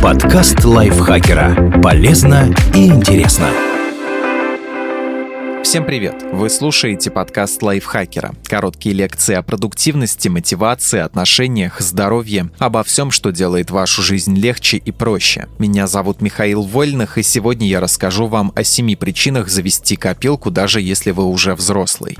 Подкаст лайфхакера. Полезно и интересно. Всем привет! Вы слушаете подкаст лайфхакера. Короткие лекции о продуктивности, мотивации, отношениях, здоровье, обо всем, что делает вашу жизнь легче и проще. Меня зовут Михаил Вольных, и сегодня я расскажу вам о семи причинах завести копилку, даже если вы уже взрослый.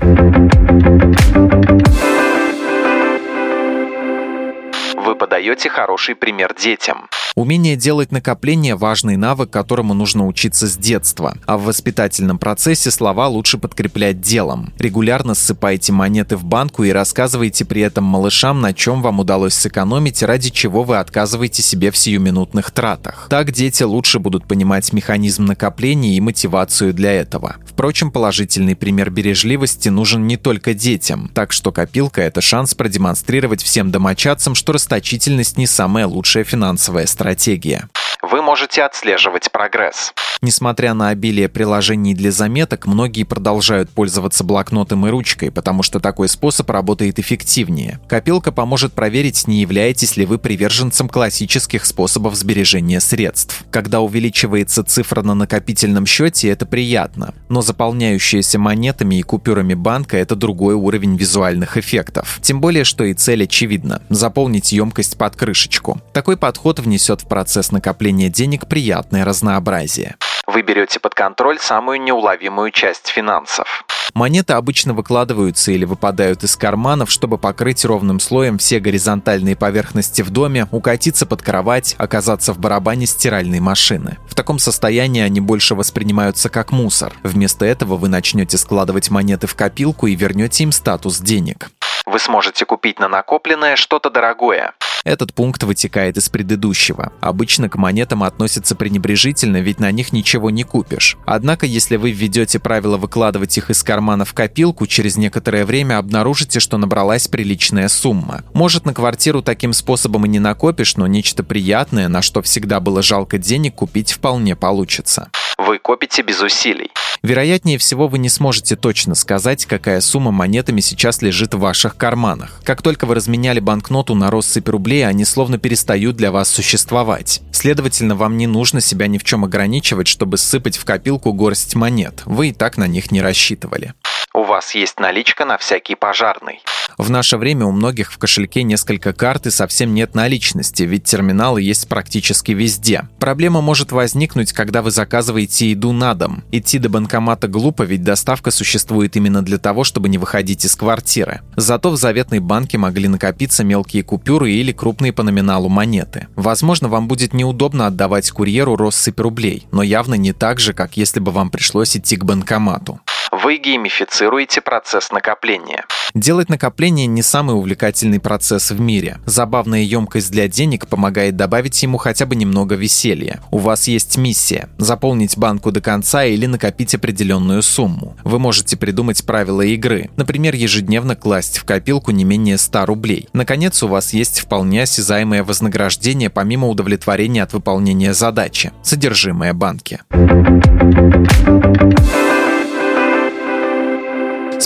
Вы подаете хороший пример детям. Умение делать накопления – важный навык, которому нужно учиться с детства. А в воспитательном процессе слова лучше подкреплять делом. Регулярно ссыпайте монеты в банку и рассказывайте при этом малышам, на чем вам удалось сэкономить, ради чего вы отказываете себе в сиюминутных тратах. Так дети лучше будут понимать механизм накопления и мотивацию для этого. Впрочем, положительный пример бережливости нужен не только детям, так что копилка – это шанс продемонстрировать всем домочадцам, что расточительность не самая лучшая финансовая стратегия. Вы можете отслеживать прогресс. Несмотря на обилие приложений для заметок, многие продолжают пользоваться блокнотом и ручкой, потому что такой способ работает эффективнее. Копилка поможет проверить, не являетесь ли вы приверженцем классических способов сбережения средств. Когда увеличивается цифра на накопительном счете, это приятно, но заполняющаяся монетами и купюрами банка – это другой уровень визуальных эффектов. Тем более, что и цель очевидна – заполнить емкость под крышечку. Такой подход внесет в процесс накопления денег приятное разнообразие. Вы берете под контроль самую неуловимую часть финансов. Монеты обычно выкладываются или выпадают из карманов, чтобы покрыть ровным слоем все горизонтальные поверхности в доме, укатиться под кровать, оказаться в барабане стиральной машины. В таком состоянии они больше воспринимаются как мусор. Вместо этого вы начнете складывать монеты в копилку и вернете им статус денег. Вы сможете купить на накопленное что-то дорогое. Этот пункт вытекает из предыдущего. Обычно к монетам относятся пренебрежительно, ведь на них ничего не купишь. Однако, если вы введете правило выкладывать их из кармана в копилку, через некоторое время обнаружите, что набралась приличная сумма. Может, на квартиру таким способом и не накопишь, но нечто приятное, на что всегда было жалко денег, купить вполне получится. Вы копите без усилий. Вероятнее всего, вы не сможете точно сказать, какая сумма монетами сейчас лежит в ваших карманах. Как только вы разменяли банкноту на россыпь рублей, они словно перестают для вас существовать. Следовательно, вам не нужно себя ни в чем ограничивать, чтобы сыпать в копилку горсть монет. Вы и так на них не рассчитывали. У вас есть наличка на всякий пожарный. В наше время у многих в кошельке несколько карт и совсем нет наличности, ведь терминалы есть практически везде. Проблема может возникнуть, когда вы заказываете еду на дом. Идти до банкомата глупо, ведь доставка существует именно для того, чтобы не выходить из квартиры. Зато в заветной банке могли накопиться мелкие купюры или крупные по номиналу монеты. Возможно, вам будет неудобно отдавать курьеру россыпь рублей, но явно не так же, как если бы вам пришлось идти к банкомату. Вы геймифицируете процесс накопления. Делать накопление не самый увлекательный процесс в мире. Забавная емкость для денег помогает добавить ему хотя бы немного веселья. У вас есть миссия – заполнить банку до конца или накопить определенную сумму. Вы можете придумать правила игры, например, ежедневно класть в копилку не менее 100 рублей. Наконец, у вас есть вполне осязаемое вознаграждение помимо удовлетворения от выполнения задачи – содержимое банки.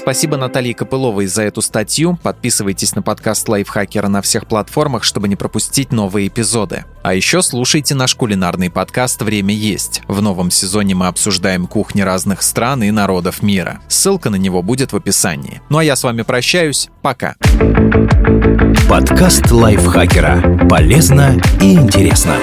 Спасибо Наталье Копыловой за эту статью. Подписывайтесь на подкаст Лайфхакера на всех платформах, чтобы не пропустить новые эпизоды. А еще слушайте наш кулинарный подкаст «Время есть». В новом сезоне мы обсуждаем кухни разных стран и народов мира. Ссылка на него будет в описании. Ну а я с вами прощаюсь. Пока. Подкаст Лайфхакера. Полезно и интересно.